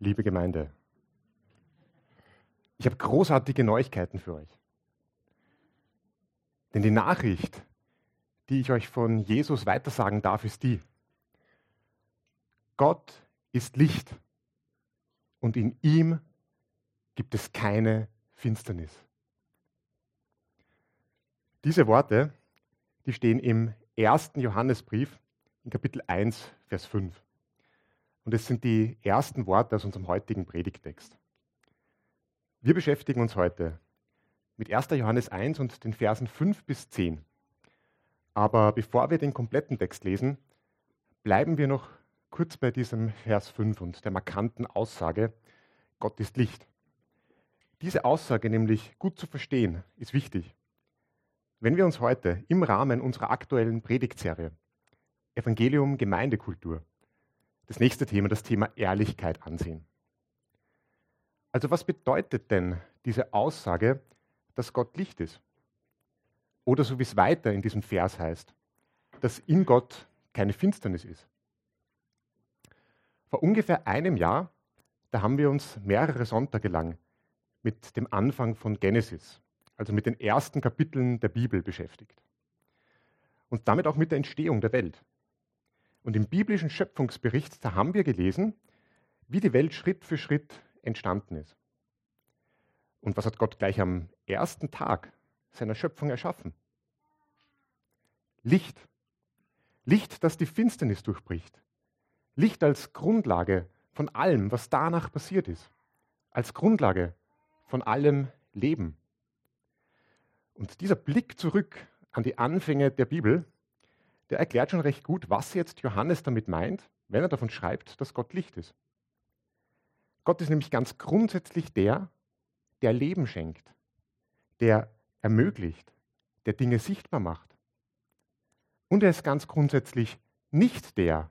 liebe Gemeinde. Ich habe großartige Neuigkeiten für euch. Denn die Nachricht, die ich euch von Jesus weitersagen darf, ist die. Gott ist Licht und in ihm gibt es keine Finsternis. Diese Worte, die stehen im ersten Johannesbrief in Kapitel 1, Vers 5. Und es sind die ersten Worte aus unserem heutigen Predigtext. Wir beschäftigen uns heute mit 1. Johannes 1 und den Versen 5 bis 10. Aber bevor wir den kompletten Text lesen, bleiben wir noch kurz bei diesem Vers 5 und der markanten Aussage, Gott ist Licht. Diese Aussage nämlich gut zu verstehen, ist wichtig. Wenn wir uns heute im Rahmen unserer aktuellen Predigtserie Evangelium Gemeindekultur das nächste Thema, das Thema Ehrlichkeit ansehen. Also was bedeutet denn diese Aussage, dass Gott Licht ist? Oder so wie es weiter in diesem Vers heißt, dass in Gott keine Finsternis ist. Vor ungefähr einem Jahr, da haben wir uns mehrere Sonntage lang mit dem Anfang von Genesis, also mit den ersten Kapiteln der Bibel beschäftigt. Und damit auch mit der Entstehung der Welt. Und im biblischen Schöpfungsbericht, da haben wir gelesen, wie die Welt Schritt für Schritt entstanden ist. Und was hat Gott gleich am ersten Tag seiner Schöpfung erschaffen? Licht. Licht, das die Finsternis durchbricht. Licht als Grundlage von allem, was danach passiert ist. Als Grundlage von allem Leben. Und dieser Blick zurück an die Anfänge der Bibel, der erklärt schon recht gut, was jetzt Johannes damit meint, wenn er davon schreibt, dass Gott Licht ist. Gott ist nämlich ganz grundsätzlich der, der Leben schenkt, der ermöglicht, der Dinge sichtbar macht. Und er ist ganz grundsätzlich nicht der,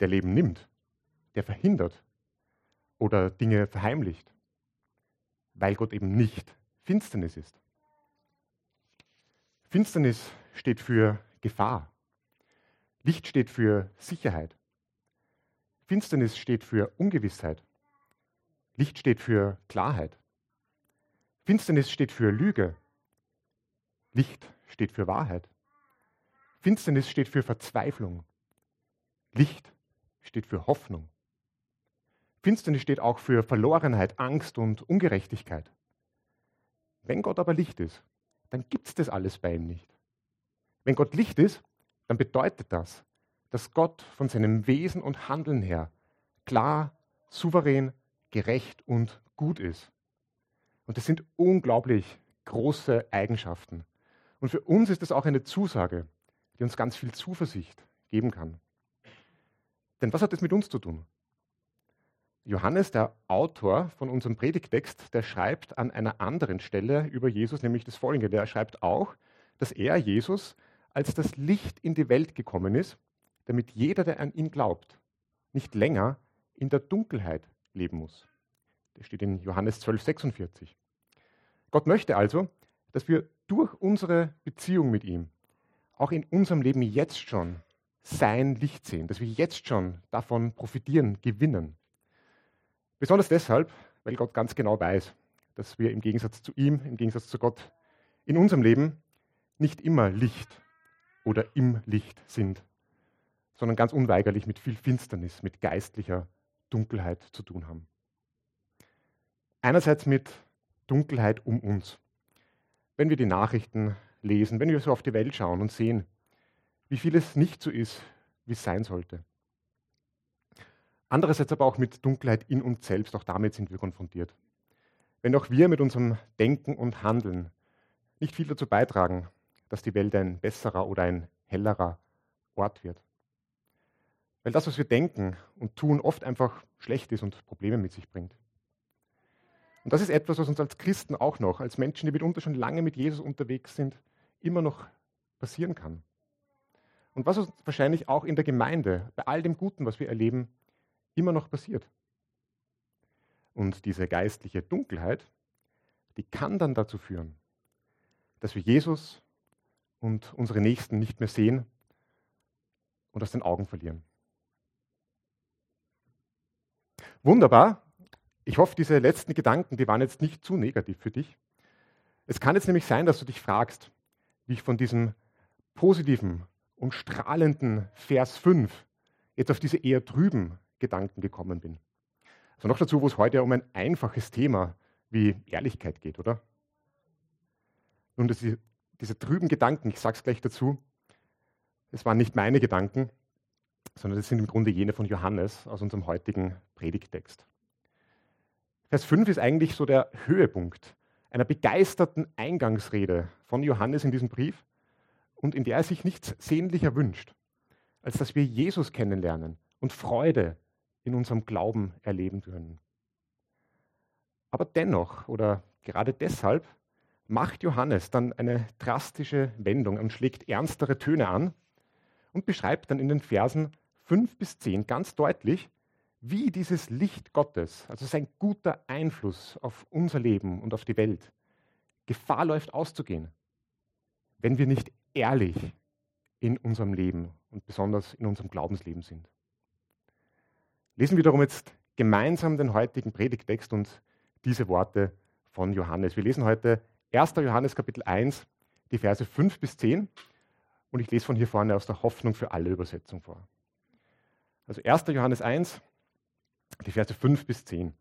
der Leben nimmt, der verhindert oder Dinge verheimlicht, weil Gott eben nicht Finsternis ist. Finsternis steht für Gefahr. Licht steht für Sicherheit. Finsternis steht für Ungewissheit. Licht steht für Klarheit. Finsternis steht für Lüge. Licht steht für Wahrheit. Finsternis steht für Verzweiflung. Licht steht für Hoffnung. Finsternis steht auch für Verlorenheit, Angst und Ungerechtigkeit. Wenn Gott aber Licht ist, dann gibt es das alles bei ihm nicht. Wenn Gott Licht ist, dann bedeutet das, dass Gott von seinem Wesen und Handeln her klar, souverän, gerecht und gut ist. Und das sind unglaublich große Eigenschaften. Und für uns ist das auch eine Zusage, die uns ganz viel Zuversicht geben kann. Denn was hat das mit uns zu tun? Johannes, der Autor von unserem Predigtext, der schreibt an einer anderen Stelle über Jesus, nämlich das folgende. Der schreibt auch, dass er, Jesus, als das Licht in die Welt gekommen ist, damit jeder, der an ihn glaubt, nicht länger in der Dunkelheit leben muss. Das steht in Johannes 12, 46. Gott möchte also, dass wir durch unsere Beziehung mit ihm auch in unserem Leben jetzt schon sein Licht sehen, dass wir jetzt schon davon profitieren, gewinnen. Besonders deshalb, weil Gott ganz genau weiß, dass wir im Gegensatz zu ihm, im Gegensatz zu Gott, in unserem Leben nicht immer Licht oder im Licht sind, sondern ganz unweigerlich mit viel Finsternis, mit geistlicher Dunkelheit zu tun haben. Einerseits mit Dunkelheit um uns. Wenn wir die Nachrichten lesen, wenn wir so auf die Welt schauen und sehen, wie vieles nicht so ist, wie es sein sollte. Andererseits aber auch mit Dunkelheit in uns selbst, auch damit sind wir konfrontiert. Wenn auch wir mit unserem Denken und Handeln nicht viel dazu beitragen, dass die Welt ein besserer oder ein hellerer Ort wird. Weil das, was wir denken und tun, oft einfach schlecht ist und Probleme mit sich bringt. Und das ist etwas, was uns als Christen auch noch, als Menschen, die mitunter schon lange mit Jesus unterwegs sind, immer noch passieren kann. Und was uns wahrscheinlich auch in der Gemeinde, bei all dem Guten, was wir erleben, immer noch passiert. Und diese geistliche Dunkelheit, die kann dann dazu führen, dass wir Jesus und unsere Nächsten nicht mehr sehen und aus den Augen verlieren. Wunderbar. Ich hoffe, diese letzten Gedanken, die waren jetzt nicht zu negativ für dich. Es kann jetzt nämlich sein, dass du dich fragst, wie ich von diesem positiven und strahlenden Vers 5 jetzt auf diese eher trüben Gedanken gekommen bin. Also noch dazu, wo es heute um ein einfaches Thema wie Ehrlichkeit geht, oder? Nun, diese, diese trüben Gedanken, ich sage es gleich dazu, das waren nicht meine Gedanken, sondern das sind im Grunde jene von Johannes aus unserem heutigen Predigtext. Vers 5 ist eigentlich so der Höhepunkt einer begeisterten Eingangsrede von Johannes in diesem Brief und in der er sich nichts sehnlicher wünscht, als dass wir Jesus kennenlernen und Freude in unserem Glauben erleben können. Aber dennoch oder gerade deshalb macht Johannes dann eine drastische Wendung und schlägt ernstere Töne an und beschreibt dann in den Versen 5 bis 10 ganz deutlich, wie dieses Licht Gottes, also sein guter Einfluss auf unser Leben und auf die Welt, Gefahr läuft auszugehen, wenn wir nicht ehrlich in unserem Leben und besonders in unserem Glaubensleben sind. Lesen wir darum jetzt gemeinsam den heutigen Predigtext und diese Worte von Johannes. Wir lesen heute 1. Johannes Kapitel 1, die Verse 5 bis 10 und ich lese von hier vorne aus der Hoffnung für alle Übersetzung vor. Also 1. Johannes 1, die Verse 5 bis 10.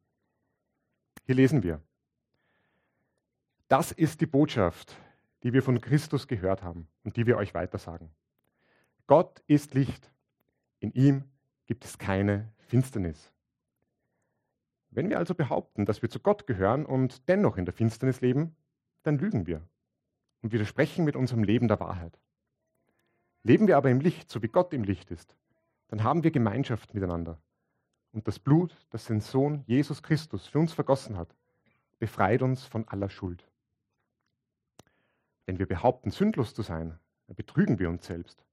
Hier lesen wir. Das ist die Botschaft, die wir von Christus gehört haben und die wir euch weitersagen. Gott ist Licht. In ihm gibt es keine Finsternis. Wenn wir also behaupten, dass wir zu Gott gehören und dennoch in der Finsternis leben, dann lügen wir und widersprechen mit unserem Leben der Wahrheit. Leben wir aber im Licht, so wie Gott im Licht ist, dann haben wir Gemeinschaft miteinander. Und das Blut, das sein Sohn Jesus Christus für uns vergossen hat, befreit uns von aller Schuld. Wenn wir behaupten, sündlos zu sein, dann betrügen wir uns selbst.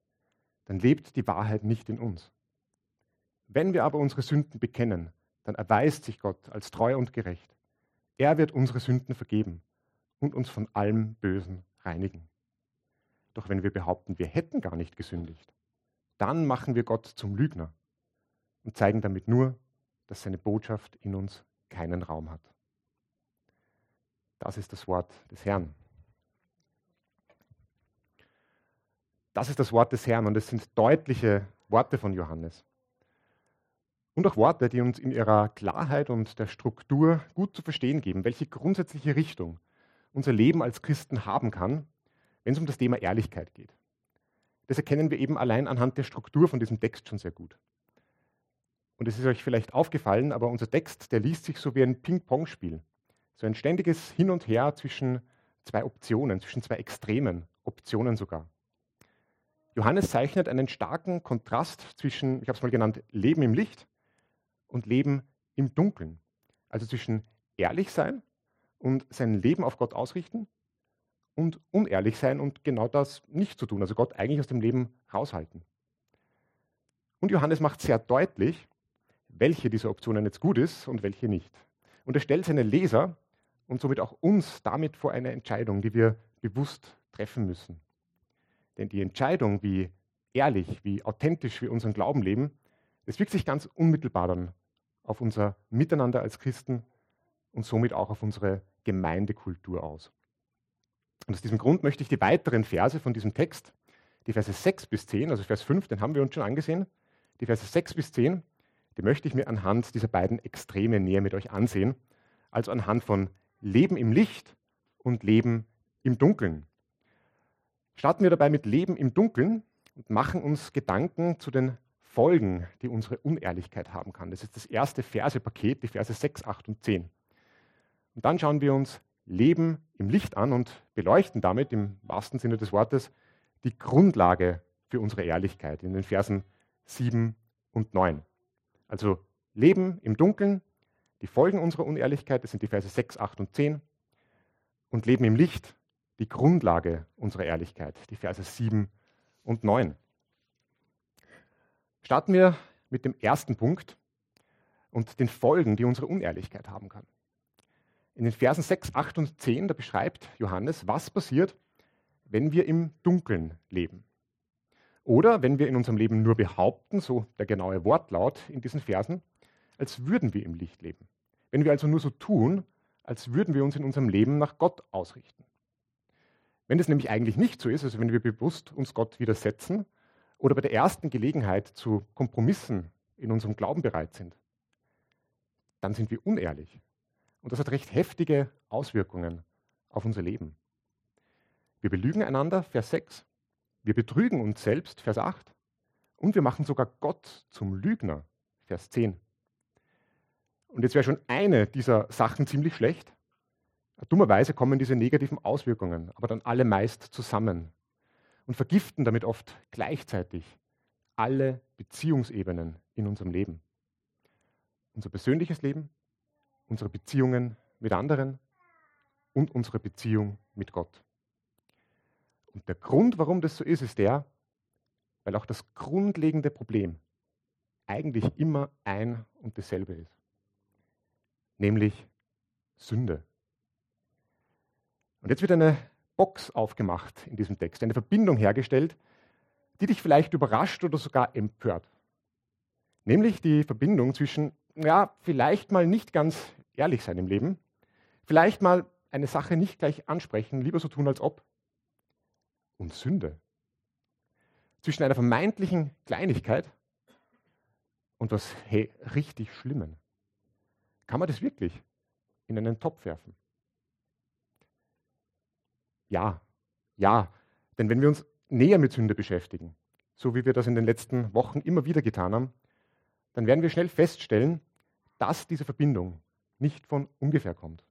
Dann lebt die Wahrheit nicht in uns. Wenn wir aber unsere Sünden bekennen, dann erweist sich Gott als treu und gerecht. Er wird unsere Sünden vergeben und uns von allem Bösen reinigen. Doch wenn wir behaupten, wir hätten gar nicht gesündigt, dann machen wir Gott zum Lügner und zeigen damit nur, dass seine Botschaft in uns keinen Raum hat. Das ist das Wort des Herrn. Das ist das Wort des Herrn und es sind deutliche Worte von Johannes. Und auch Worte, die uns in ihrer Klarheit und der Struktur gut zu verstehen geben, welche grundsätzliche Richtung unser Leben als Christen haben kann, wenn es um das Thema Ehrlichkeit geht. Das erkennen wir eben allein anhand der Struktur von diesem Text schon sehr gut. Und es ist euch vielleicht aufgefallen, aber unser Text, der liest sich so wie ein Ping-Pong-Spiel. So ein ständiges Hin und Her zwischen zwei Optionen, zwischen zwei Extremen, Optionen sogar. Johannes zeichnet einen starken Kontrast zwischen, ich habe es mal genannt, Leben im Licht und Leben im Dunkeln. Also zwischen ehrlich sein und sein Leben auf Gott ausrichten und unehrlich sein und genau das nicht zu tun, also Gott eigentlich aus dem Leben raushalten. Und Johannes macht sehr deutlich, welche dieser Optionen jetzt gut ist und welche nicht. Und er stellt seine Leser und somit auch uns damit vor eine Entscheidung, die wir bewusst treffen müssen. Denn die Entscheidung, wie ehrlich, wie authentisch wir unseren Glauben leben, das wirkt sich ganz unmittelbar dann auf unser Miteinander als Christen und somit auch auf unsere Gemeindekultur aus. Und aus diesem Grund möchte ich die weiteren Verse von diesem Text, die Verse 6 bis 10, also Vers 5, den haben wir uns schon angesehen, die Verse 6 bis 10, die möchte ich mir anhand dieser beiden Extreme näher mit euch ansehen, also anhand von Leben im Licht und Leben im Dunkeln. Starten wir dabei mit Leben im Dunkeln und machen uns Gedanken zu den Folgen, die unsere Unehrlichkeit haben kann. Das ist das erste Versepaket, die Verse 6, 8 und 10. Und dann schauen wir uns Leben im Licht an und beleuchten damit im wahrsten Sinne des Wortes die Grundlage für unsere Ehrlichkeit in den Versen 7 und 9. Also Leben im Dunkeln, die Folgen unserer Unehrlichkeit, das sind die Verse 6, 8 und 10. Und Leben im Licht, die Grundlage unserer Ehrlichkeit, die Verse 7 und 9. Starten wir mit dem ersten Punkt und den Folgen, die unsere Unehrlichkeit haben kann. In den Versen 6, 8 und 10, da beschreibt Johannes, was passiert, wenn wir im Dunkeln leben. Oder wenn wir in unserem Leben nur behaupten, so der genaue Wortlaut in diesen Versen, als würden wir im Licht leben. Wenn wir also nur so tun, als würden wir uns in unserem Leben nach Gott ausrichten. Wenn es nämlich eigentlich nicht so ist, also wenn wir bewusst uns Gott widersetzen oder bei der ersten Gelegenheit zu Kompromissen in unserem Glauben bereit sind, dann sind wir unehrlich. Und das hat recht heftige Auswirkungen auf unser Leben. Wir belügen einander, Vers 6. Wir betrügen uns selbst, Vers 8. Und wir machen sogar Gott zum Lügner, Vers 10. Und jetzt wäre schon eine dieser Sachen ziemlich schlecht. Dummerweise kommen diese negativen Auswirkungen aber dann alle meist zusammen und vergiften damit oft gleichzeitig alle Beziehungsebenen in unserem Leben. Unser persönliches Leben, unsere Beziehungen mit anderen und unsere Beziehung mit Gott. Und der Grund, warum das so ist, ist der, weil auch das grundlegende Problem eigentlich immer ein und dasselbe ist, nämlich Sünde. Und jetzt wird eine Box aufgemacht in diesem Text, eine Verbindung hergestellt, die dich vielleicht überrascht oder sogar empört. Nämlich die Verbindung zwischen, ja, vielleicht mal nicht ganz ehrlich sein im Leben, vielleicht mal eine Sache nicht gleich ansprechen, lieber so tun, als ob, und Sünde. Zwischen einer vermeintlichen Kleinigkeit und was hey, richtig Schlimmen. Kann man das wirklich in einen Topf werfen? Ja, ja. Denn wenn wir uns näher mit Sünde beschäftigen, so wie wir das in den letzten Wochen immer wieder getan haben, dann werden wir schnell feststellen, dass diese Verbindung nicht von ungefähr kommt.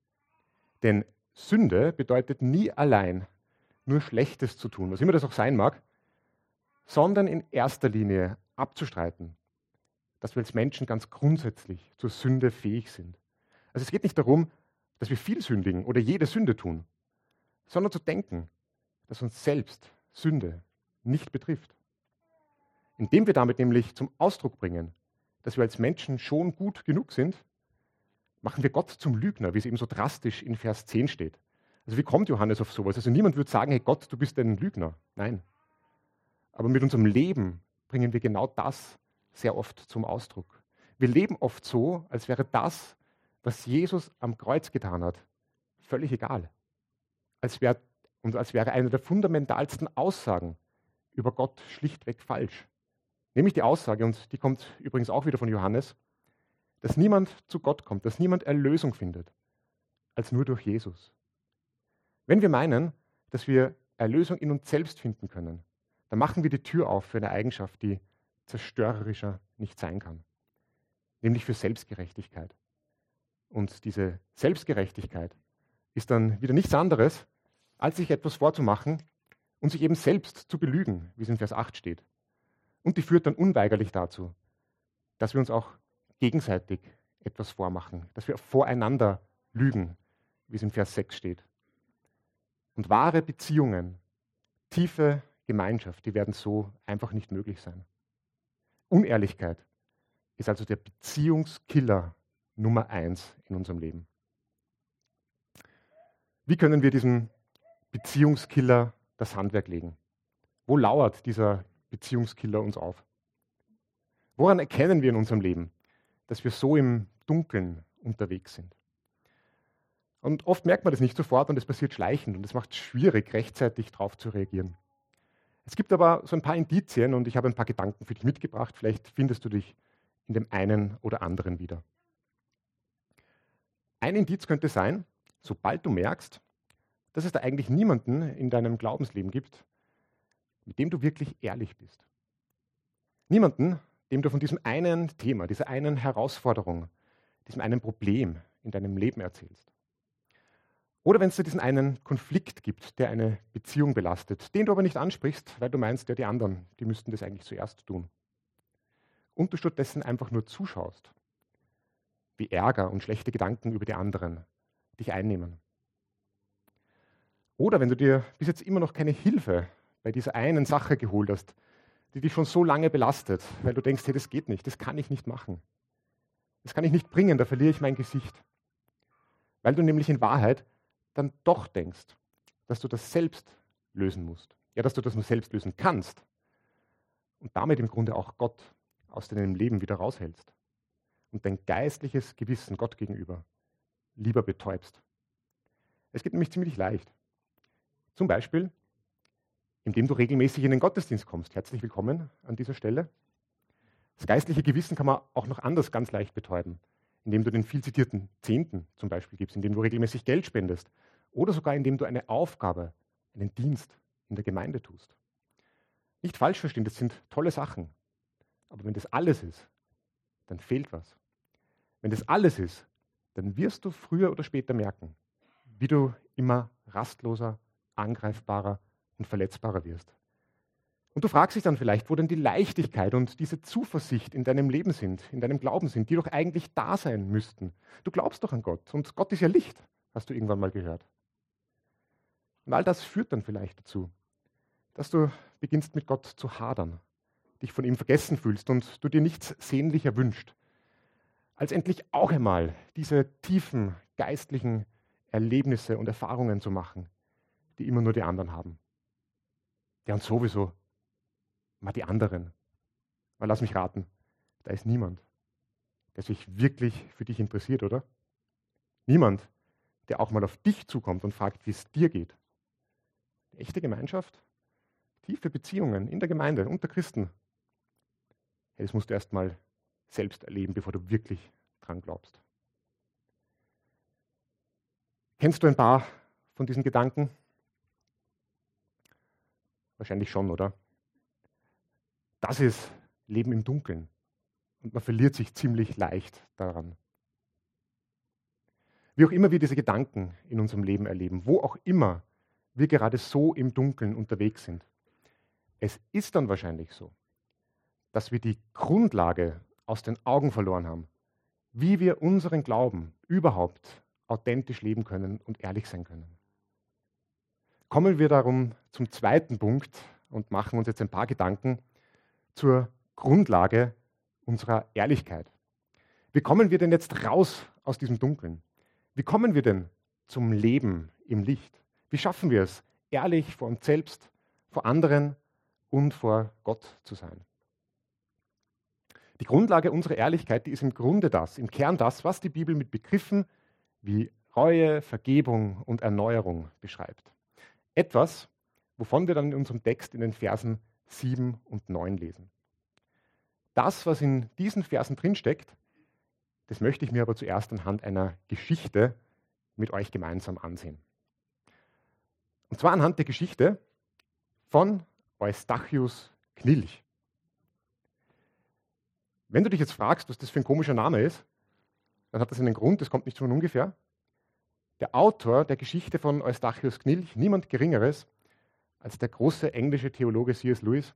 Denn Sünde bedeutet nie allein nur Schlechtes zu tun, was immer das auch sein mag, sondern in erster Linie abzustreiten, dass wir als Menschen ganz grundsätzlich zur Sünde fähig sind. Also es geht nicht darum, dass wir viel sündigen oder jede Sünde tun, sondern zu denken, dass uns selbst Sünde nicht betrifft. Indem wir damit nämlich zum Ausdruck bringen, dass wir als Menschen schon gut genug sind, machen wir Gott zum Lügner, wie es eben so drastisch in Vers 10 steht. Also wie kommt Johannes auf sowas? Also niemand würde sagen, hey Gott, du bist ein Lügner. Nein. Aber mit unserem Leben bringen wir genau das sehr oft zum Ausdruck. Wir leben oft so, als wäre das, was Jesus am Kreuz getan hat, völlig egal. Als wär, und als wäre eine der fundamentalsten Aussagen über Gott schlichtweg falsch. Nämlich die Aussage, und die kommt übrigens auch wieder von Johannes, dass niemand zu Gott kommt, dass niemand Erlösung findet, als nur durch Jesus. Wenn wir meinen, dass wir Erlösung in uns selbst finden können, dann machen wir die Tür auf für eine Eigenschaft, die zerstörerischer nicht sein kann, nämlich für Selbstgerechtigkeit. Und diese Selbstgerechtigkeit ist dann wieder nichts anderes, als sich etwas vorzumachen und sich eben selbst zu belügen, wie es in Vers 8 steht. Und die führt dann unweigerlich dazu, dass wir uns auch gegenseitig etwas vormachen, dass wir voreinander lügen, wie es im Vers 6 steht. Und wahre Beziehungen, tiefe Gemeinschaft, die werden so einfach nicht möglich sein. Unehrlichkeit ist also der Beziehungskiller Nummer eins in unserem Leben. Wie können wir diesem Beziehungskiller das Handwerk legen? Wo lauert dieser Beziehungskiller uns auf? Woran erkennen wir in unserem Leben, dass wir so im Dunkeln unterwegs sind. Und oft merkt man das nicht sofort und es passiert schleichend und es macht es schwierig, rechtzeitig darauf zu reagieren. Es gibt aber so ein paar Indizien und ich habe ein paar Gedanken für dich mitgebracht. Vielleicht findest du dich in dem einen oder anderen wieder. Ein Indiz könnte sein, sobald du merkst, dass es da eigentlich niemanden in deinem Glaubensleben gibt, mit dem du wirklich ehrlich bist. Niemanden, dem du von diesem einen Thema, dieser einen Herausforderung, diesem einen Problem in deinem Leben erzählst. Oder wenn es da diesen einen Konflikt gibt, der eine Beziehung belastet, den du aber nicht ansprichst, weil du meinst, ja, die anderen, die müssten das eigentlich zuerst tun. Und du stattdessen einfach nur zuschaust, wie Ärger und schlechte Gedanken über die anderen dich einnehmen. Oder wenn du dir bis jetzt immer noch keine Hilfe bei dieser einen Sache geholt hast, die dich schon so lange belastet, weil du denkst, hey, das geht nicht, das kann ich nicht machen. Das kann ich nicht bringen, da verliere ich mein Gesicht. Weil du nämlich in Wahrheit dann doch denkst, dass du das selbst lösen musst. Ja, dass du das nur selbst lösen kannst. Und damit im Grunde auch Gott aus deinem Leben wieder raushältst. und dein geistliches Gewissen Gott gegenüber lieber betäubst. Es geht nämlich ziemlich leicht. Zum Beispiel, indem du regelmäßig in den Gottesdienst kommst. Herzlich willkommen an dieser Stelle. Das geistliche Gewissen kann man auch noch anders ganz leicht betäuben, indem du den viel zitierten Zehnten zum Beispiel gibst, indem du regelmäßig Geld spendest oder sogar indem du eine Aufgabe, einen Dienst in der Gemeinde tust. Nicht falsch verstehen, das sind tolle Sachen. Aber wenn das alles ist, dann fehlt was. Wenn das alles ist, dann wirst du früher oder später merken, wie du immer rastloser, angreifbarer und verletzbarer wirst. Und du fragst dich dann vielleicht, wo denn die Leichtigkeit und diese Zuversicht in deinem Leben sind, in deinem Glauben sind, die doch eigentlich da sein müssten. Du glaubst doch an Gott und Gott ist ja Licht, hast du irgendwann mal gehört. Und all das führt dann vielleicht dazu, dass du beginnst mit Gott zu hadern, dich von ihm vergessen fühlst und du dir nichts sehnlicher wünscht, als endlich auch einmal diese tiefen geistlichen Erlebnisse und Erfahrungen zu machen, die immer nur die anderen haben. Ja, und sowieso mal die anderen. Weil lass mich raten, da ist niemand, der sich wirklich für dich interessiert, oder? Niemand, der auch mal auf dich zukommt und fragt, wie es dir geht. Echte Gemeinschaft, tiefe Beziehungen in der Gemeinde, unter Christen. Hey, das musst du erst mal selbst erleben, bevor du wirklich dran glaubst. Kennst du ein paar von diesen Gedanken? Wahrscheinlich schon, oder? Das ist Leben im Dunkeln. Und man verliert sich ziemlich leicht daran. Wie auch immer wir diese Gedanken in unserem Leben erleben, wo auch immer wir gerade so im Dunkeln unterwegs sind, es ist dann wahrscheinlich so, dass wir die Grundlage aus den Augen verloren haben, wie wir unseren Glauben überhaupt authentisch leben können und ehrlich sein können. Kommen wir darum zum zweiten Punkt und machen uns jetzt ein paar Gedanken zur Grundlage unserer Ehrlichkeit. Wie kommen wir denn jetzt raus aus diesem Dunkeln? Wie kommen wir denn zum Leben im Licht? Wie schaffen wir es, ehrlich vor uns selbst, vor anderen und vor Gott zu sein. Die Grundlage unserer Ehrlichkeit, die ist im Grunde das, im Kern das, was die Bibel mit Begriffen wie Reue, Vergebung und Erneuerung beschreibt. Etwas, wovon wir dann in unserem Text in den Versen 7 und 9 lesen. Das, was in diesen Versen drinsteckt, das möchte ich mir aber zuerst anhand einer Geschichte mit euch gemeinsam ansehen. Und zwar anhand der Geschichte von Eustachius Knilch. Wenn du dich jetzt fragst, was das für ein komischer Name ist, dann hat das einen Grund, das kommt nicht von ungefähr. Der Autor der Geschichte von Eustachius Knilch, niemand Geringeres als der große englische Theologe C.S. Lewis,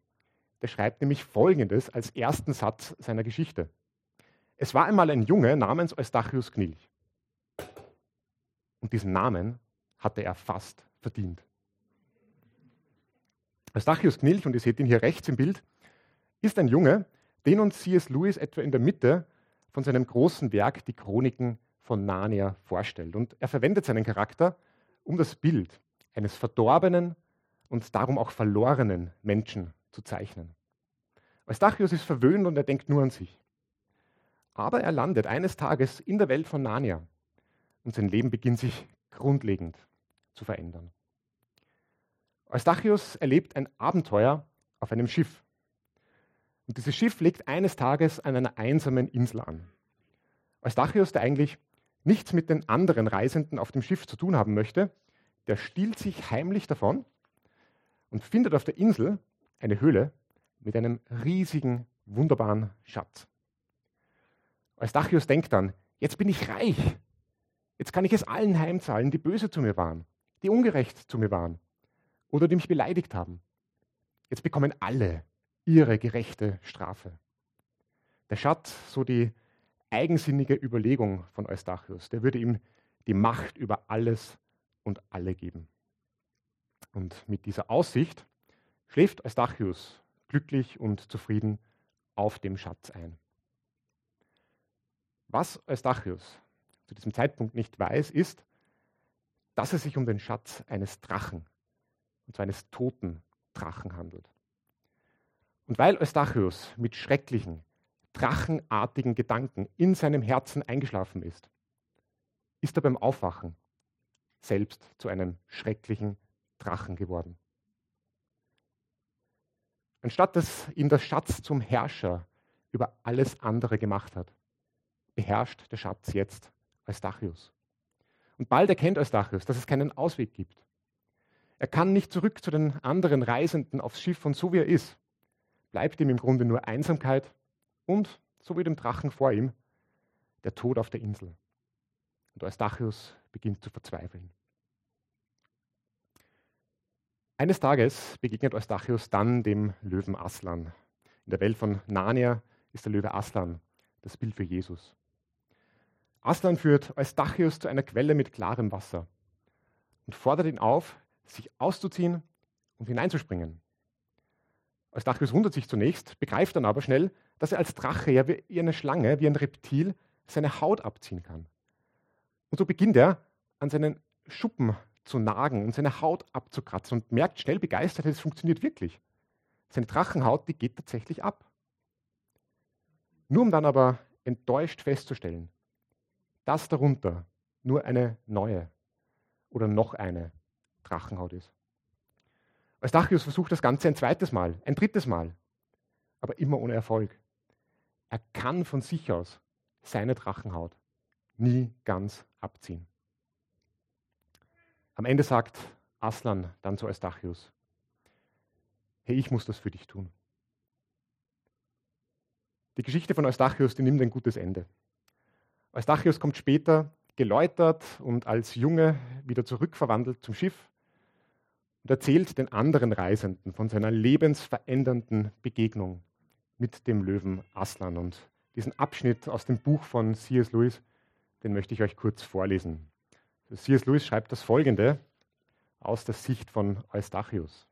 der schreibt nämlich Folgendes als ersten Satz seiner Geschichte. Es war einmal ein Junge namens Eustachius Knilch. Und diesen Namen hatte er fast verdient. Eustachius Knilch, und ihr seht ihn hier rechts im Bild, ist ein Junge, den uns C.S. Lewis etwa in der Mitte von seinem großen Werk Die Chroniken von Narnia vorstellt. Und er verwendet seinen Charakter, um das Bild eines verdorbenen und darum auch verlorenen Menschen zu zeichnen. Eustachius ist verwöhnt und er denkt nur an sich. Aber er landet eines Tages in der Welt von Narnia und sein Leben beginnt sich grundlegend zu verändern. Eustachius erlebt ein Abenteuer auf einem Schiff. Und dieses Schiff legt eines Tages an einer einsamen Insel an. Eustachius, der eigentlich nichts mit den anderen Reisenden auf dem Schiff zu tun haben möchte, der stiehlt sich heimlich davon und findet auf der Insel eine Höhle mit einem riesigen, wunderbaren Schatz. Eustachius denkt dann, jetzt bin ich reich. Jetzt kann ich es allen heimzahlen, die böse zu mir waren, die ungerecht zu mir waren oder die mich beleidigt haben. Jetzt bekommen alle ihre gerechte Strafe. Der Schatz, so die eigensinnige Überlegung von Eustachius, der würde ihm die Macht über alles und alle geben. Und mit dieser Aussicht schläft Eustachius glücklich und zufrieden auf dem Schatz ein. Was Eustachius zu diesem Zeitpunkt nicht weiß, ist, dass es sich um den Schatz eines Drachen und zwar eines toten Drachen handelt. Und weil Eustachius mit schrecklichen, drachenartigen Gedanken in seinem Herzen eingeschlafen ist, ist er beim Aufwachen selbst zu einem schrecklichen Drachen geworden. Anstatt dass ihn der Schatz zum Herrscher über alles andere gemacht hat, beherrscht der Schatz jetzt Eustachius. Und bald erkennt Eustachius, dass es keinen Ausweg gibt. Er kann nicht zurück zu den anderen Reisenden aufs Schiff und so wie er ist, bleibt ihm im Grunde nur Einsamkeit und, so wie dem Drachen vor ihm, der Tod auf der Insel. Und Eustachius beginnt zu verzweifeln. Eines Tages begegnet Eustachius dann dem Löwen Aslan. In der Welt von Narnia ist der Löwe Aslan das Bild für Jesus. Aslan führt Eustachius zu einer Quelle mit klarem Wasser und fordert ihn auf, sich auszuziehen und hineinzuspringen. Eustachius wundert sich zunächst, begreift dann aber schnell, dass er als Drache, ja wie eine Schlange, wie ein Reptil, seine Haut abziehen kann. Und so beginnt er, an seinen Schuppen zu nagen und seine Haut abzukratzen und merkt schnell begeistert, es funktioniert wirklich. Seine Drachenhaut, die geht tatsächlich ab. Nur um dann aber enttäuscht festzustellen, dass darunter nur eine neue oder noch eine Drachenhaut ist. Eustachius versucht das Ganze ein zweites Mal, ein drittes Mal, aber immer ohne Erfolg. Er kann von sich aus seine Drachenhaut nie ganz abziehen. Am Ende sagt Aslan dann zu Eustachius, hey, ich muss das für dich tun. Die Geschichte von Eustachius, die nimmt ein gutes Ende. Eustachius kommt später geläutert und als Junge wieder zurückverwandelt zum Schiff und erzählt den anderen Reisenden von seiner lebensverändernden Begegnung mit dem Löwen Aslan. Und diesen Abschnitt aus dem Buch von C.S. Lewis, den möchte ich euch kurz vorlesen. C.S. Lewis schreibt das folgende aus der Sicht von Eustachius.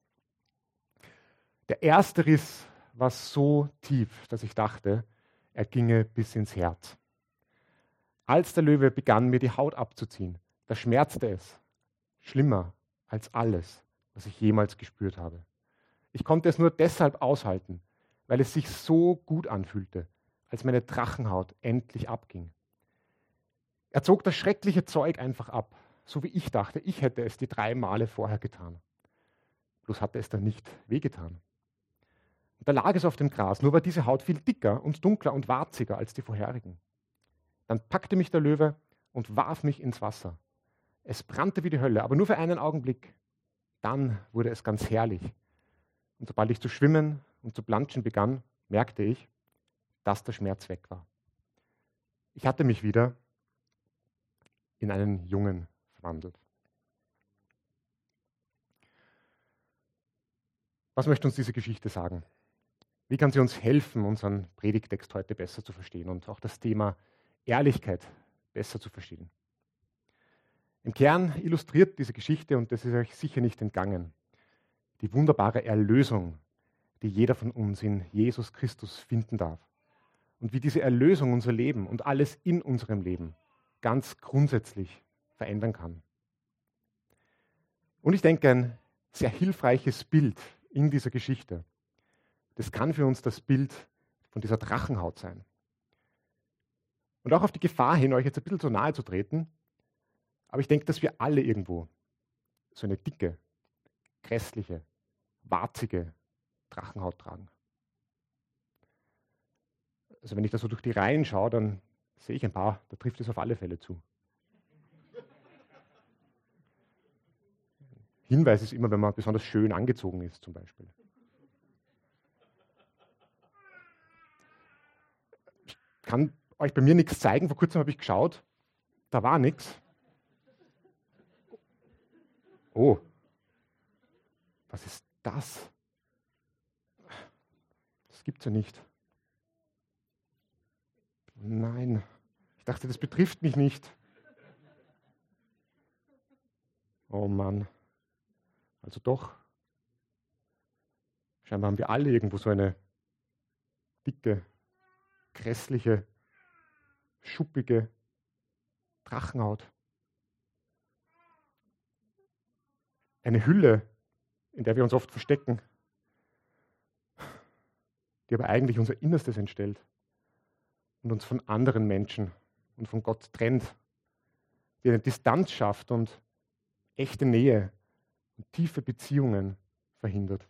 Der erste Riss war so tief, dass ich dachte, er ginge bis ins Herz. Als der Löwe begann, mir die Haut abzuziehen, da schmerzte es. Schlimmer als alles, was ich jemals gespürt habe. Ich konnte es nur deshalb aushalten, weil es sich so gut anfühlte, als meine Drachenhaut endlich abging. Er zog das schreckliche Zeug einfach ab, so wie ich dachte, ich hätte es die drei Male vorher getan. Bloß hatte es dann nicht wehgetan. Und da lag es auf dem Gras, nur war diese Haut viel dicker und dunkler und warziger als die vorherigen. Dann packte mich der Löwe und warf mich ins Wasser. Es brannte wie die Hölle, aber nur für einen Augenblick. Dann wurde es ganz herrlich. Und sobald ich zu schwimmen und zu planschen begann, merkte ich, dass der Schmerz weg war. Ich hatte mich wieder in einen Jungen verwandelt. Was möchte uns diese Geschichte sagen? Wie kann sie uns helfen, unseren Predigtext heute besser zu verstehen und auch das Thema Ehrlichkeit besser zu verstehen? Im Kern illustriert diese Geschichte, und das ist euch sicher nicht entgangen, die wunderbare Erlösung, die jeder von uns in Jesus Christus finden darf. Und wie diese Erlösung unser Leben und alles in unserem Leben ganz grundsätzlich verändern kann. Und ich denke, ein sehr hilfreiches Bild in dieser Geschichte, das kann für uns das Bild von dieser Drachenhaut sein. Und auch auf die Gefahr hin, euch jetzt ein bisschen zu nahe zu treten, aber ich denke, dass wir alle irgendwo so eine dicke, grässliche, warzige Drachenhaut tragen. Also wenn ich da so durch die Reihen schaue, dann sehe ich ein paar, da trifft es auf alle Fälle zu. Hinweis ist immer, wenn man besonders schön angezogen ist, zum Beispiel. Ich kann euch bei mir nichts zeigen. Vor kurzem habe ich geschaut, da war nichts. Oh, was ist das? Das gibt es ja nicht. Nein, ich dachte, das betrifft mich nicht. Oh Mann. Also doch. Scheinbar haben wir alle irgendwo so eine dicke, grässliche, schuppige Drachenhaut. Eine Hülle, in der wir uns oft verstecken, die aber eigentlich unser Innerstes entstellt und uns von anderen Menschen und von Gott trennt, die eine Distanz schafft und echte Nähe und tiefe Beziehungen verhindert.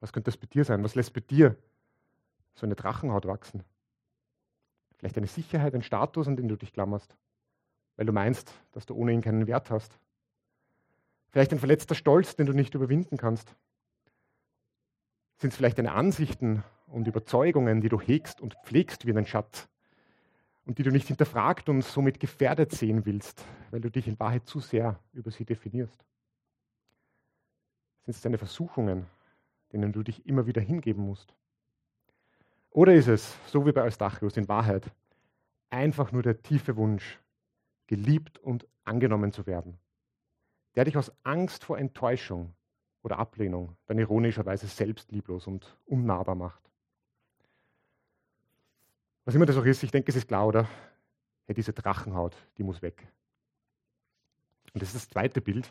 Was könnte das bei dir sein? Was lässt bei dir so eine Drachenhaut wachsen? Vielleicht eine Sicherheit, ein Status, an den du dich klammerst, weil du meinst, dass du ohne ihn keinen Wert hast. Vielleicht ein verletzter Stolz, den du nicht überwinden kannst. Sind es vielleicht deine Ansichten und Überzeugungen, die du hegst und pflegst wie einen Schatz und die du nicht hinterfragt und somit gefährdet sehen willst, weil du dich in Wahrheit zu sehr über sie definierst? Sind es deine Versuchungen, denen du dich immer wieder hingeben musst? Oder ist es, so wie bei Eustachus in Wahrheit, einfach nur der tiefe Wunsch, geliebt und angenommen zu werden, der dich aus Angst vor Enttäuschung oder Ablehnung dann ironischerweise selbstlieblos und unnahbar macht? Was immer das auch ist, ich denke, es ist klar, oder? Ja, diese Drachenhaut, die muss weg. Und das ist das zweite Bild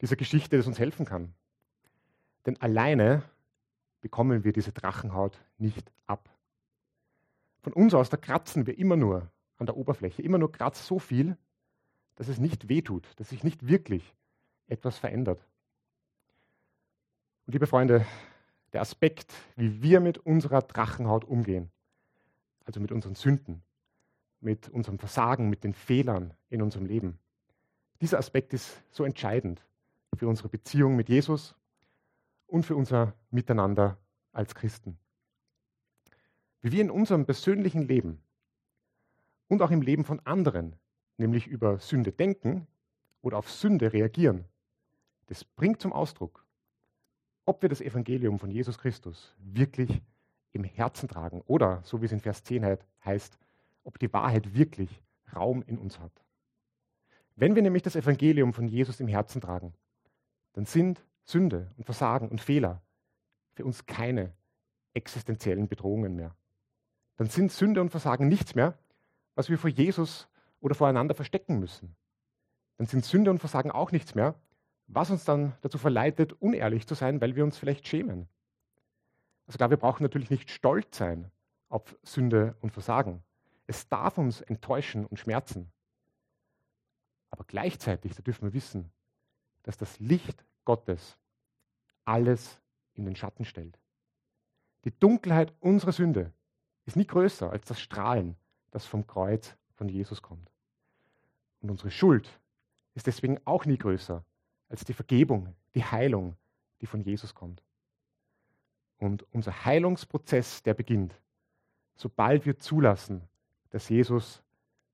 dieser Geschichte, das uns helfen kann. Denn alleine bekommen wir diese Drachenhaut nicht ab. Von uns aus, da kratzen wir immer nur an der Oberfläche, immer nur kratzt so viel, dass es nicht wehtut, dass sich nicht wirklich etwas verändert. Und liebe Freunde, der Aspekt, wie wir mit unserer Drachenhaut umgehen, also mit unseren Sünden, mit unserem Versagen, mit den Fehlern in unserem Leben, dieser Aspekt ist so entscheidend für unsere Beziehung mit Jesus und für unser Miteinander als Christen. Wie wir in unserem persönlichen Leben und auch im Leben von anderen, nämlich über Sünde denken oder auf Sünde reagieren, das bringt zum Ausdruck, ob wir das Evangelium von Jesus Christus wirklich im Herzen tragen oder, so wie es in Vers 10 heißt, ob die Wahrheit wirklich Raum in uns hat. Wenn wir nämlich das Evangelium von Jesus im Herzen tragen, dann sind Sünde und Versagen und Fehler für uns keine existenziellen Bedrohungen mehr. Dann sind Sünde und Versagen nichts mehr, was wir vor Jesus oder voreinander verstecken müssen. Dann sind Sünde und Versagen auch nichts mehr, was uns dann dazu verleitet, unehrlich zu sein, weil wir uns vielleicht schämen. Also klar, wir brauchen natürlich nicht stolz sein auf Sünde und Versagen. Es darf uns enttäuschen und schmerzen. Aber gleichzeitig, da dürfen wir wissen, dass das Licht Gottes alles in den Schatten stellt. Die Dunkelheit unserer Sünde ist nie größer als das Strahlen, das vom Kreuz von Jesus kommt. Und unsere Schuld ist deswegen auch nie größer als die Vergebung, die Heilung, die von Jesus kommt. Und unser Heilungsprozess, der beginnt, sobald wir zulassen, dass Jesus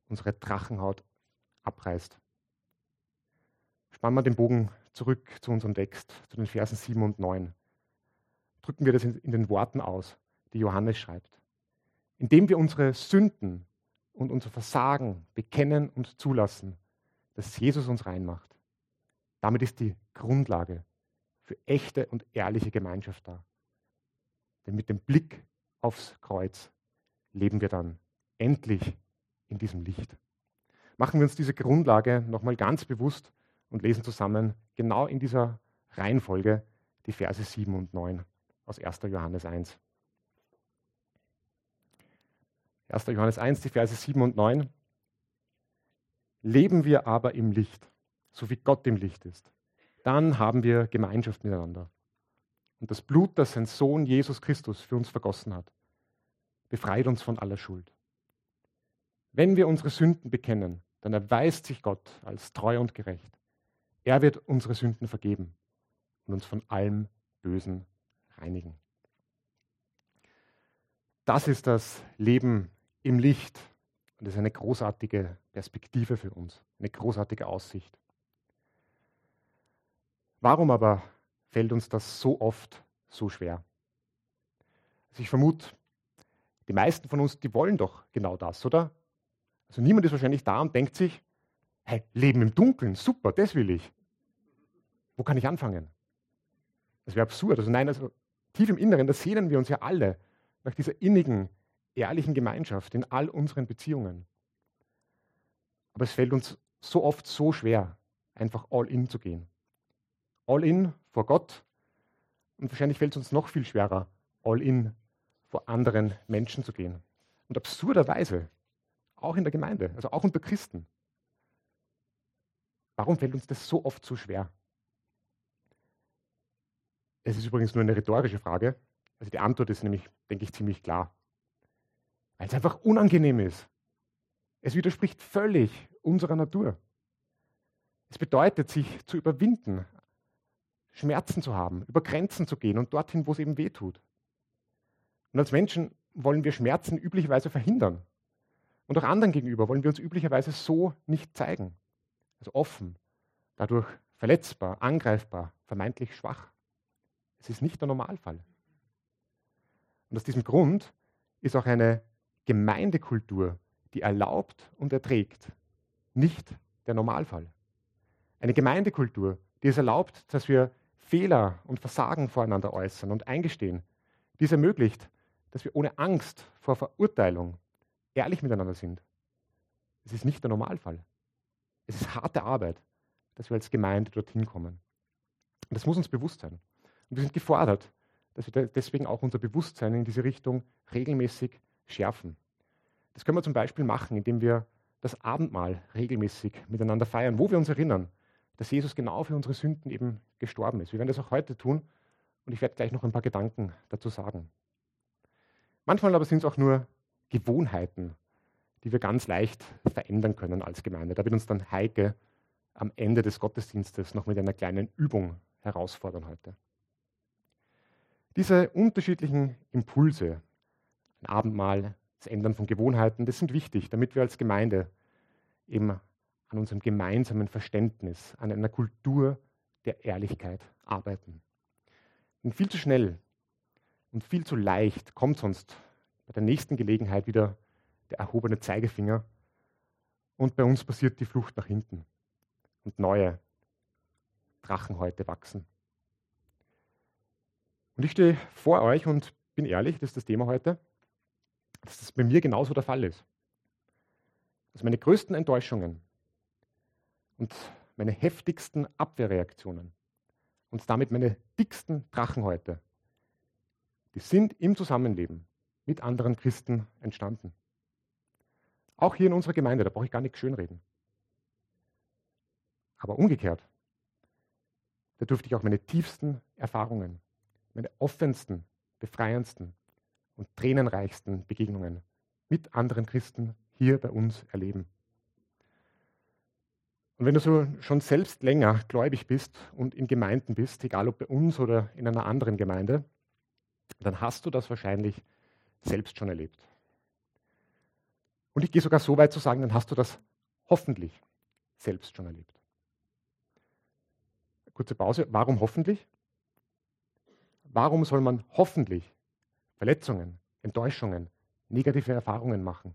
unsere Drachenhaut abreißt. Spannen wir den Bogen zurück zu unserem Text, zu den Versen 7 und 9. Drücken wir das in, den Worten aus, die Johannes schreibt. Indem wir unsere Sünden und unser Versagen bekennen und zulassen, dass Jesus uns reinmacht. Damit ist die Grundlage für echte und ehrliche Gemeinschaft da. Denn mit dem Blick aufs Kreuz leben wir dann endlich in diesem Licht. Machen wir uns diese Grundlage nochmal ganz bewusst und lesen zusammen genau in dieser Reihenfolge die Verse 7 und 9 aus 1. Johannes 1. 1. Johannes 1, die Verse 7 und 9. Leben wir aber im Licht, so wie Gott im Licht ist, dann haben wir Gemeinschaft miteinander. Und das Blut, das sein Sohn Jesus Christus für uns vergossen hat, befreit uns von aller Schuld. Wenn wir unsere Sünden bekennen, dann erweist sich Gott als treu und gerecht er wird unsere Sünden vergeben und uns von allem Bösen reinigen. Das ist das Leben im Licht. Und ist eine großartige Perspektive für uns, eine großartige Aussicht. Warum aber fällt uns das so oft so schwer? Also ich vermute, die meisten von uns, die wollen doch genau das, oder? Also niemand ist wahrscheinlich da und denkt sich, hey, Leben im Dunkeln, super, das will ich. Wo kann ich anfangen? Das wäre absurd. Also nein, also tief im Inneren, da sehnen wir uns ja alle nach dieser innigen, ehrlichen Gemeinschaft in all unseren Beziehungen. Aber es fällt uns so oft so schwer, einfach all in zu gehen. All in vor Gott und wahrscheinlich fällt es uns noch viel schwerer, all in vor anderen Menschen zu gehen. Und absurderweise, auch in der Gemeinde, also auch unter Christen. Warum fällt uns das so oft so schwer? Es ist übrigens nur eine rhetorische Frage. Also die Antwort ist nämlich, denke ich, ziemlich klar. Weil es einfach unangenehm ist. Es widerspricht völlig unserer Natur. Es bedeutet, sich zu überwinden, Schmerzen zu haben, über Grenzen zu gehen und dorthin, wo es eben weh tut. Und als Menschen wollen wir Schmerzen üblicherweise verhindern. Und auch anderen gegenüber wollen wir uns üblicherweise so nicht zeigen. Also offen, dadurch verletzbar, angreifbar, vermeintlich schwach. Es ist nicht der Normalfall. Und aus diesem Grund ist auch eine Gemeindekultur, die erlaubt und erträgt, nicht der Normalfall. Eine Gemeindekultur, die es erlaubt, dass wir Fehler und Versagen voreinander äußern und eingestehen, die es ermöglicht, dass wir ohne Angst vor Verurteilung ehrlich miteinander sind. Es ist nicht der Normalfall. Es ist harte Arbeit, dass wir als Gemeinde dorthin kommen. Und das muss uns bewusst sein. Und wir sind gefordert, dass wir deswegen auch unser Bewusstsein in diese Richtung regelmäßig schärfen. Das können wir zum Beispiel machen, indem wir das Abendmahl regelmäßig miteinander feiern, wo wir uns erinnern, dass Jesus genau für unsere Sünden eben gestorben ist. Wir werden das auch heute tun und ich werde gleich noch ein paar Gedanken dazu sagen. Manchmal aber sind es auch nur Gewohnheiten, die wir ganz leicht verändern können als Gemeinde. Da wird uns dann Heike am Ende des Gottesdienstes noch mit einer kleinen Übung herausfordern heute. Diese unterschiedlichen Impulse, ein Abendmahl, das Ändern von Gewohnheiten, das sind wichtig, damit wir als Gemeinde eben an unserem gemeinsamen Verständnis, an einer Kultur der Ehrlichkeit arbeiten. Und viel zu schnell und viel zu leicht kommt sonst bei der nächsten Gelegenheit wieder der erhobene Zeigefinger und bei uns passiert die Flucht nach hinten und neue Drachenhäute wachsen. Und ich stehe vor euch und bin ehrlich, das ist das Thema heute, dass das bei mir genauso der Fall ist. Dass meine größten Enttäuschungen und meine heftigsten Abwehrreaktionen und damit meine dicksten Drachenhäute, die sind im Zusammenleben mit anderen Christen entstanden. Auch hier in unserer Gemeinde, da brauche ich gar nichts schönreden. Aber umgekehrt, da durfte ich auch meine tiefsten Erfahrungen meine offensten, befreiendsten und tränenreichsten Begegnungen mit anderen Christen hier bei uns erleben. Und wenn du so schon selbst länger gläubig bist und in Gemeinden bist, egal ob bei uns oder in einer anderen Gemeinde, dann hast du das wahrscheinlich selbst schon erlebt. Und ich gehe sogar so weit zu sagen, dann hast du das hoffentlich selbst schon erlebt. Kurze Pause. Warum hoffentlich? Warum soll man hoffentlich Verletzungen, Enttäuschungen, negative Erfahrungen machen?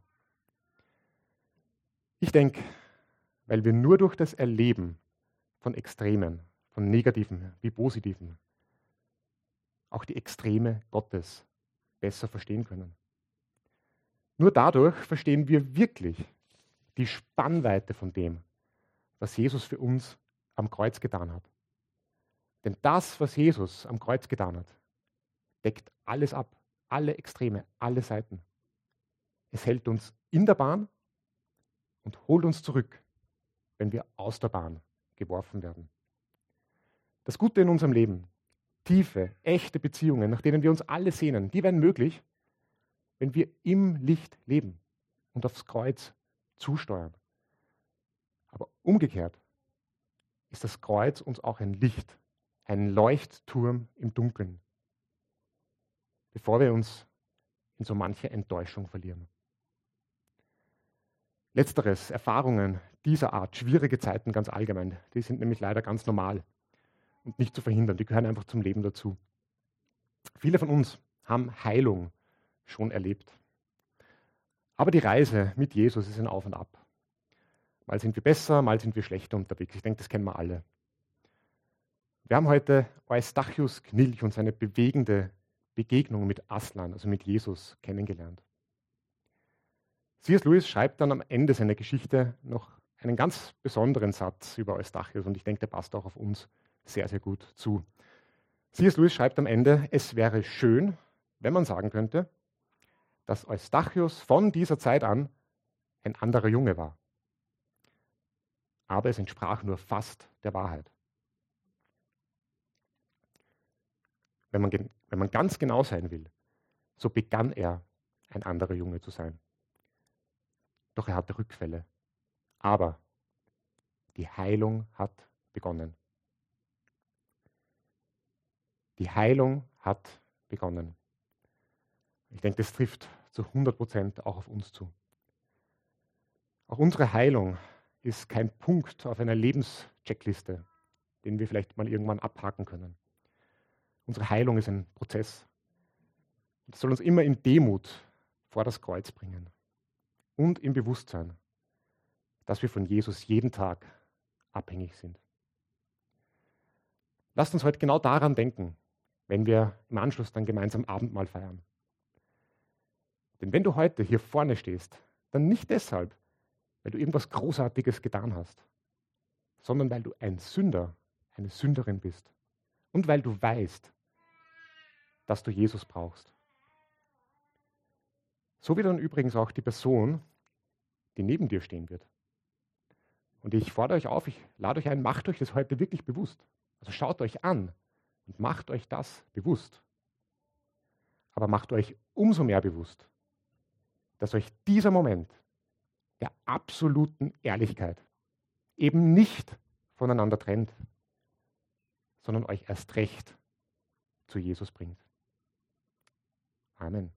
Ich denke, weil wir nur durch das Erleben von Extremen, von Negativen wie Positiven, auch die Extreme Gottes besser verstehen können. Nur dadurch verstehen wir wirklich die Spannweite von dem, was Jesus für uns am Kreuz getan hat. Denn das, was Jesus am Kreuz getan hat, deckt alles ab, alle Extreme, alle Seiten. Es hält uns in der Bahn und holt uns zurück, wenn wir aus der Bahn geworfen werden. Das Gute in unserem Leben, tiefe, echte Beziehungen, nach denen wir uns alle sehnen, die werden möglich, wenn wir im Licht leben und aufs Kreuz zusteuern. Aber umgekehrt ist das Kreuz uns auch ein Licht, ein Leuchtturm im Dunkeln, bevor wir uns in so manche Enttäuschung verlieren. Letzteres, Erfahrungen dieser Art, schwierige Zeiten ganz allgemein, die sind nämlich leider ganz normal und nicht zu verhindern, die gehören einfach zum Leben dazu. Viele von uns haben Heilung schon erlebt. Aber die Reise mit Jesus ist ein Auf und Ab. Mal sind wir besser, mal sind wir schlechter unterwegs. Ich denke, das kennen wir alle. Wir haben heute Eustachius Knilch und seine bewegende Begegnung mit Aslan, also mit Jesus, kennengelernt. C.S. Lewis schreibt dann am Ende seiner Geschichte noch einen ganz besonderen Satz über Eustachius und ich denke, der passt auch auf uns sehr, sehr gut zu. C.S. Lewis schreibt am Ende, es wäre schön, wenn man sagen könnte, dass Eustachius von dieser Zeit an ein anderer Junge war. Aber es entsprach nur fast der Wahrheit. Wenn man, wenn man ganz genau sein will, so begann er ein anderer Junge zu sein. Doch er hatte Rückfälle. Aber die Heilung hat begonnen. Die Heilung hat begonnen. Ich denke, das trifft zu 100 Prozent auch auf uns zu. Auch unsere Heilung ist kein Punkt auf einer Lebenscheckliste, den wir vielleicht mal irgendwann abhaken können. Unsere Heilung ist ein Prozess. Das soll uns immer in Demut vor das Kreuz bringen und im Bewusstsein, dass wir von Jesus jeden Tag abhängig sind. Lasst uns heute genau daran denken, wenn wir im Anschluss dann gemeinsam Abendmahl feiern. Denn wenn du heute hier vorne stehst, dann nicht deshalb, weil du irgendwas Großartiges getan hast, sondern weil du ein Sünder, eine Sünderin bist und weil du weißt, dass du Jesus brauchst. So wie dann übrigens auch die Person, die neben dir stehen wird. Und ich fordere euch auf, ich lade euch ein, macht euch das heute wirklich bewusst. Also schaut euch an und macht euch das bewusst. Aber macht euch umso mehr bewusst, dass euch dieser Moment der absoluten Ehrlichkeit eben nicht voneinander trennt, sondern euch erst recht zu Jesus bringt. Amen.